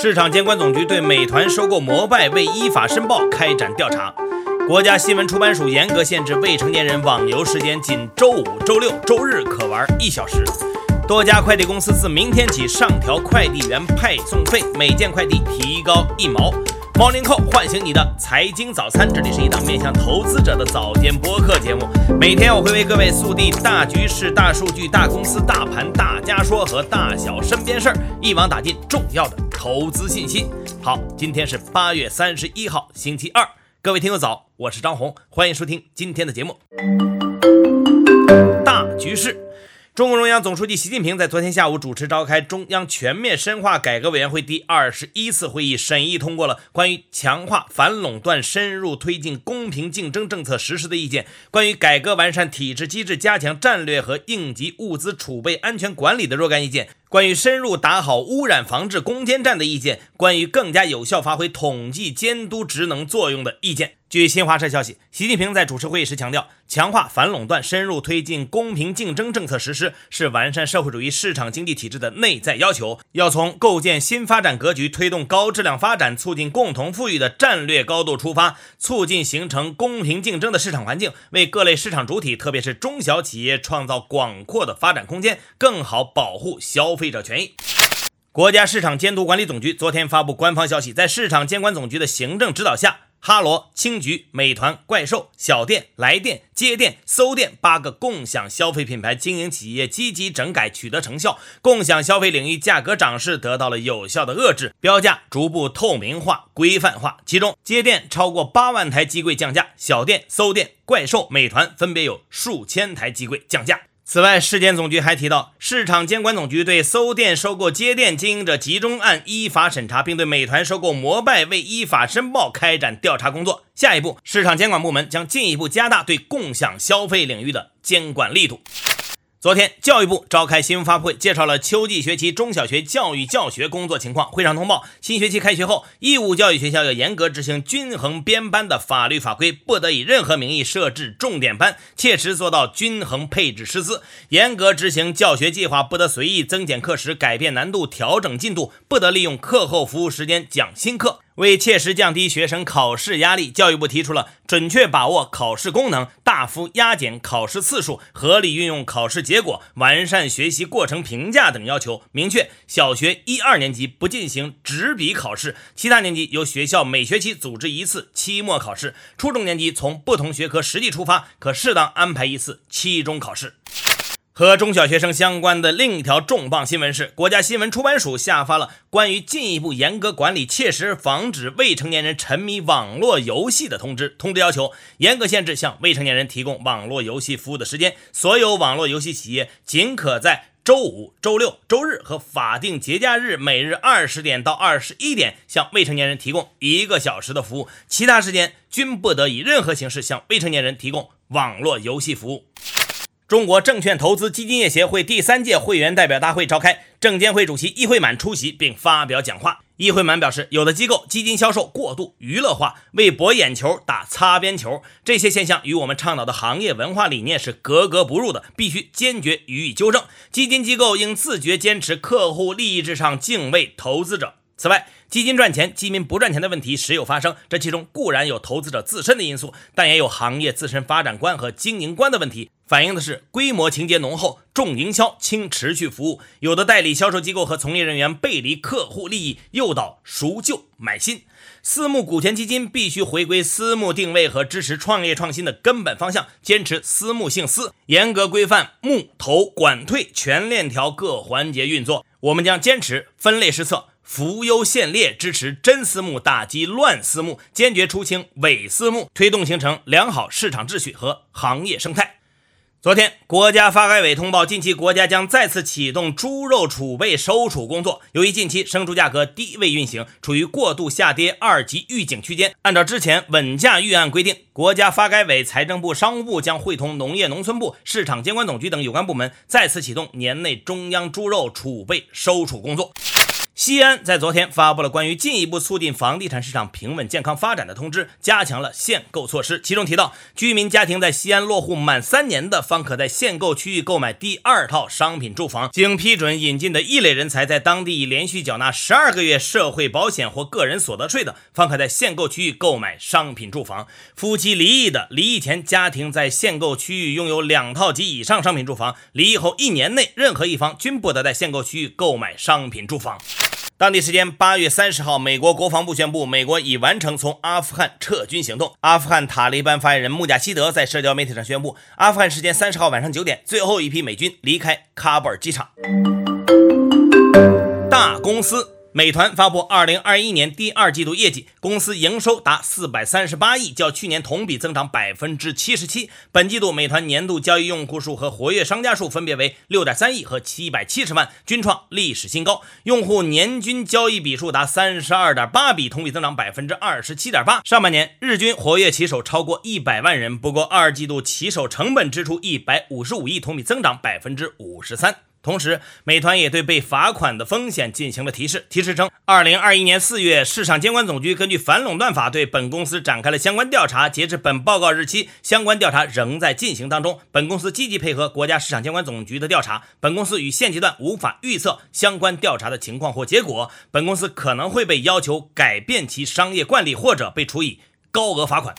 市场监管总局对美团收购摩拜未依法申报开展调查。国家新闻出版署严格限制未成年人网游时间，仅周五、周六、周日可玩一小时。多家快递公司自明天起上调快递员派送费，每件快递提高一毛。猫零扣唤醒你的财经早餐，这里是一档面向投资者的早间播客节目。每天我会为各位速递大局势、大数据、大公司、大盘、大家说和大小身边事儿，一网打尽重要的投资信息。好，今天是八月三十一号，星期二，各位听友早，我是张红，欢迎收听今天的节目。大局势。中共中央总书记习近平在昨天下午主持召开中央全面深化改革委员会第二十一次会议，审议通过了关于强化反垄断、深入推进公平竞争政策实施的意见，关于改革完善体制机制、加强战略和应急物资储备安全管理的若干意见。关于深入打好污染防治攻坚战的意见，关于更加有效发挥统计监督职能作用的意见。据新华社消息，习近平在主持会议时强调，强化反垄断、深入推进公平竞争政策实施是完善社会主义市场经济体制的内在要求。要从构建新发展格局、推动高质量发展、促进共同富裕的战略高度出发，促进形成公平竞争的市场环境，为各类市场主体，特别是中小企业创造广阔的发展空间，更好保护消。费者权益。国家市场监督管理总局昨天发布官方消息，在市场监管总局的行政指导下，哈罗、青桔、美团、怪兽、小店、来电、接店、搜店八个共享消费品牌经营企业积极整改取得成效，共享消费领域价格涨势得到了有效的遏制，标价逐步透明化、规范化。其中，接店超过八万台机柜降价，小店、搜店、怪兽、美团分别有数千台机柜降价。此外，市监总局还提到，市场监管总局对搜店收购街店经营者集中案依法审查，并对美团收购摩拜未依法申报开展调查工作。下一步，市场监管部门将进一步加大对共享消费领域的监管力度。昨天，教育部召开新闻发布会，介绍了秋季学期中小学教育教学工作情况。会上通报，新学期开学后，义务教育学校要严格执行均衡编班的法律法规，不得以任何名义设置重点班，切实做到均衡配置师资；严格执行教学计划，不得随意增减课时、改变难度、调整进度，不得利用课后服务时间讲新课。为切实降低学生考试压力，教育部提出了准确把握考试功能、大幅压减考试次数、合理运用考试结果、完善学习过程评价等要求。明确小学一二年级不进行纸笔考试，其他年级由学校每学期组织一次期末考试。初中年级从不同学科实际出发，可适当安排一次期中考试。和中小学生相关的另一条重磅新闻是，国家新闻出版署下发了关于进一步严格管理、切实防止未成年人沉迷网络游戏的通知。通知要求，严格限制向未成年人提供网络游戏服务的时间。所有网络游戏企业仅可在周五、周六、周日和法定节假日每日二十点到二十一点向未成年人提供一个小时的服务，其他时间均不得以任何形式向未成年人提供网络游戏服务。中国证券投资基金业协会第三届会员代表大会召开，证监会主席易会满出席并发表讲话。易会满表示，有的机构基金销售过度娱乐化，为博眼球打擦边球，这些现象与我们倡导的行业文化理念是格格不入的，必须坚决予以纠正。基金机构应自觉坚持客户利益至上，敬畏投资者。此外，基金赚钱，基民不赚钱的问题时有发生。这其中固然有投资者自身的因素，但也有行业自身发展观和经营观的问题，反映的是规模情节浓厚、重营销轻持续服务。有的代理销售机构和从业人员背离客户利益，诱导赎旧买新。私募股权基金必须回归私募定位和支持创业创新的根本方向，坚持私募姓私，严格规范募投管退全链条各环节运作。我们将坚持分类施策。扶优限劣，支持真私募，打击乱私募，坚决出清伪私募，推动形成良好市场秩序和行业生态。昨天，国家发改委通报，近期国家将再次启动猪肉储备收储工作。由于近期生猪价格低位运行，处于过度下跌二级预警区间，按照之前稳价预案规定，国家发改委、财政部、商务部将会同农业农村部、市场监管总局等有关部门，再次启动年内中央猪肉储备收储工作。西安在昨天发布了关于进一步促进房地产市场平稳健康发展的通知，加强了限购措施。其中提到，居民家庭在西安落户满三年的，方可在限购区域购买第二套商品住房。经批准引进的一类人才，在当地已连续缴纳十二个月社会保险或个人所得税的，方可在限购区域购买商品住房。夫妻离异的，离异前家庭在限购区域拥有两套及以上商品住房，离异后一年内，任何一方均不得在限购区域购买商品住房。当地时间八月三十号，美国国防部宣布，美国已完成从阿富汗撤军行动。阿富汗塔利班发言人穆贾希德在社交媒体上宣布，阿富汗时间三十号晚上九点，最后一批美军离开喀布尔机场。大公司。美团发布二零二一年第二季度业绩，公司营收达四百三十八亿，较去年同比增长百分之七十七。本季度美团年度交易用户数和活跃商家数分别为六点三亿和七百七十万，均创历史新高。用户年均交易笔数达三十二点八笔，同比增长百分之二十七点八。上半年日均活跃骑手超过一百万人。不过二季度骑手成本支出一百五十五亿，同比增长百分之五十三。同时，美团也对被罚款的风险进行了提示。提示称，二零二一年四月，市场监管总局根据反垄断法对本公司展开了相关调查。截至本报告日期，相关调查仍在进行当中。本公司积极配合国家市场监管总局的调查。本公司与现阶段无法预测相关调查的情况或结果。本公司可能会被要求改变其商业惯例，或者被处以高额罚款。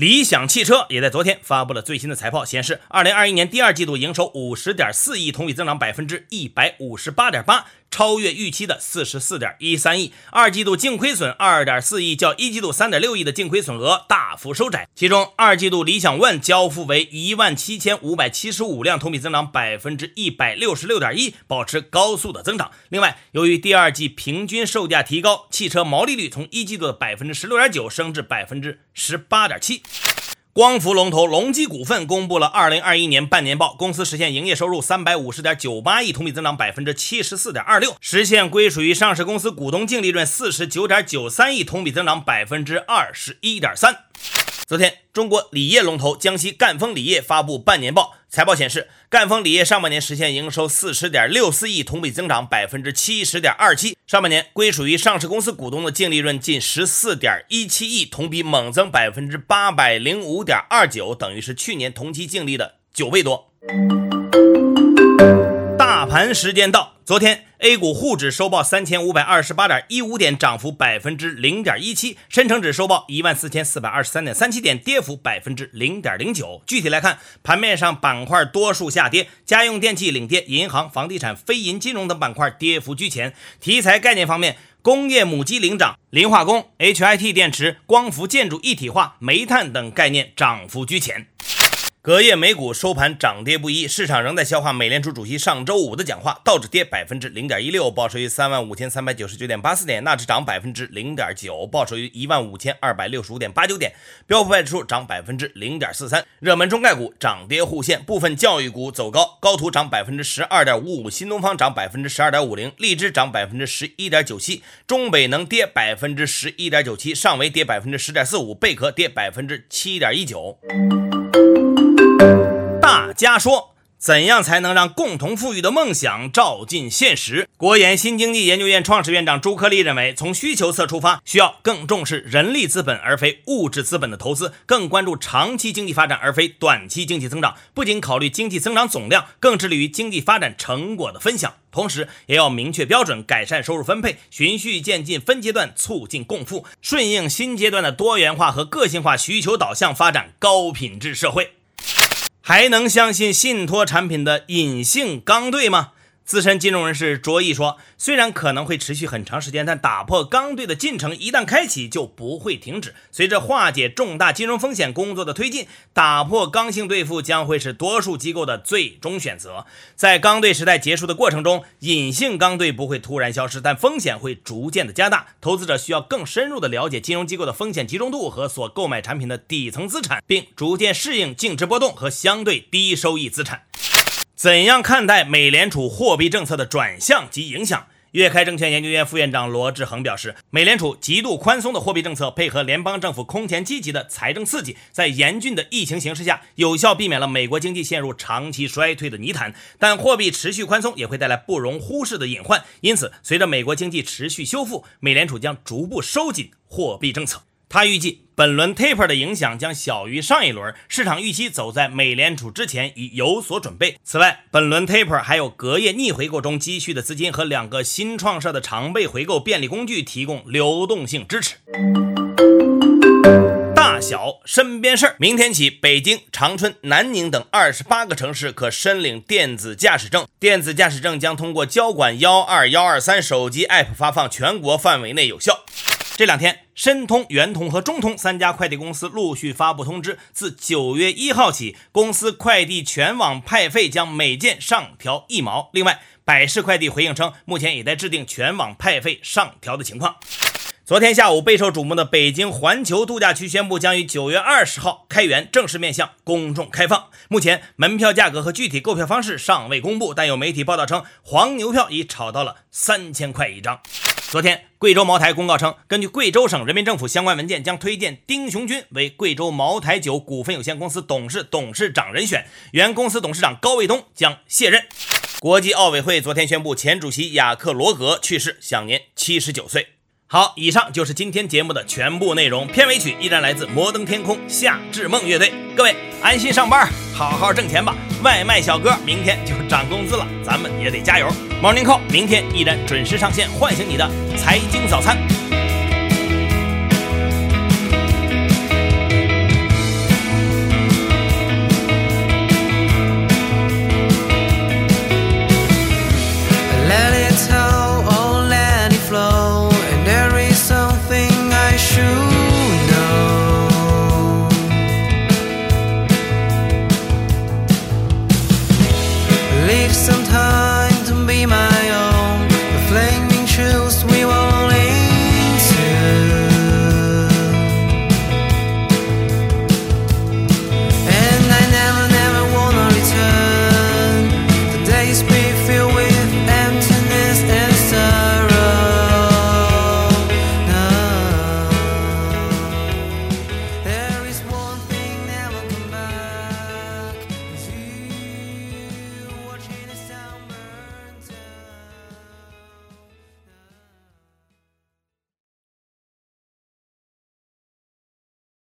理想汽车也在昨天发布了最新的财报，显示，二零二一年第二季度营收五十点四亿，同比增长百分之一百五十八点八。超越预期的四十四点一三亿，二季度净亏损二点四亿，较一季度三点六亿的净亏损额大幅收窄。其中，二季度理想 ONE 交付为一万七千五百七十五辆，同比增长百分之一百六十六点一，保持高速的增长。另外，由于第二季平均售价提高，汽车毛利率从一季度的百分之十六点九升至百分之十八点七。光伏龙头隆基股份公布了二零二一年半年报，公司实现营业收入三百五十点九八亿，同比增长百分之七十四点二六，实现归属于上市公司股东净利润四十九点九三亿，同比增长百分之二十一点三。昨天，中国锂业龙头江西赣锋锂业发布半年报。财报显示，赣锋锂业上半年实现营收四十点六四亿，同比增长百分之七十点二七。上半年归属于上市公司股东的净利润近十四点一七亿，同比猛增百分之八百零五点二九，等于是去年同期净利的九倍多。大盘时间到，昨天 A 股沪指收报三千五百二十八点一五点，涨幅百分之零点一七；深成指收报一万四千四百二十三点三七点，跌幅百分之零点零九。具体来看，盘面上板块多数下跌，家用电器领跌，银行、房地产、非银金融等板块跌幅居前。题材概念方面，工业母机领涨，磷化工、HIT 电池、光伏建筑一体化、煤炭等概念涨幅居前。隔夜美股收盘涨跌不一，市场仍在消化美联储主席上周五的讲话。道指跌百分之零点一六，报收于三万五千三百九十九点八四点；纳指涨百分之零点九，报收于一万五千二百六十五点八九点；标普指数涨百分之零点四三。热门中概股涨跌互现，部分教育股走高，高途涨百分之十二点五五，新东方涨百分之十二点五零，荔枝涨百分之十一点九七，中北能跌百分之十一点九七，上维跌百分之十点四五，贝壳跌百分之七点一九。瞎说，怎样才能让共同富裕的梦想照进现实？国研新经济研究院创始院长朱克利认为，从需求侧出发，需要更重视人力资本而非物质资本的投资，更关注长期经济发展而非短期经济增长。不仅考虑经济增长总量，更致力于经济发展成果的分享。同时，也要明确标准，改善收入分配，循序渐进、分阶段促进共富，顺应新阶段的多元化和个性化需求导向，发展高品质社会。还能相信信托产品的隐性刚兑吗？资深金融人士卓毅说：“虽然可能会持续很长时间，但打破刚兑的进程一旦开启，就不会停止。随着化解重大金融风险工作的推进，打破刚性兑付将会是多数机构的最终选择。在刚兑时代结束的过程中，隐性刚兑不会突然消失，但风险会逐渐的加大。投资者需要更深入的了解金融机构的风险集中度和所购买产品的底层资产，并逐渐适应净值波动和相对低收益资产。”怎样看待美联储货币政策的转向及影响？粤开证券研究院副院长罗志恒表示，美联储极度宽松的货币政策，配合联邦政府空前积极的财政刺激，在严峻的疫情形势下，有效避免了美国经济陷入长期衰退的泥潭。但货币持续宽松也会带来不容忽视的隐患，因此，随着美国经济持续修复，美联储将逐步收紧货币政策。他预计本轮 taper 的影响将小于上一轮，市场预期走在美联储之前已有所准备。此外，本轮 taper 还有隔夜逆回购中积蓄的资金和两个新创设的常备回购便利工具提供流动性支持。大小身边事儿，明天起，北京、长春、南宁等二十八个城市可申领电子驾驶证。电子驾驶证将通过交管幺二幺二三手机 app 发放，全国范围内有效。这两天，申通、圆通和中通三家快递公司陆续发布通知，自九月一号起，公司快递全网派费将每件上调一毛。另外，百世快递回应称，目前也在制定全网派费上调的情况。昨天下午，备受瞩目的北京环球度假区宣布，将于九月二十号开园，正式面向公众开放。目前，门票价格和具体购票方式尚未公布，但有媒体报道称，黄牛票已炒到了三千块一张。昨天，贵州茅台公告称，根据贵州省人民政府相关文件，将推荐丁雄军为贵州茅台酒股份有限公司董事、董事长人选，原公司董事长高卫东将卸任。国际奥委会昨天宣布，前主席雅克罗格去世，享年七十九岁。好，以上就是今天节目的全部内容。片尾曲依然来自摩登天空夏至梦乐队。各位安心上班，好好挣钱吧。外卖小哥明天就涨工资了，咱们也得加油。Morning Call 明天依然准时上线，唤醒你的财经早餐。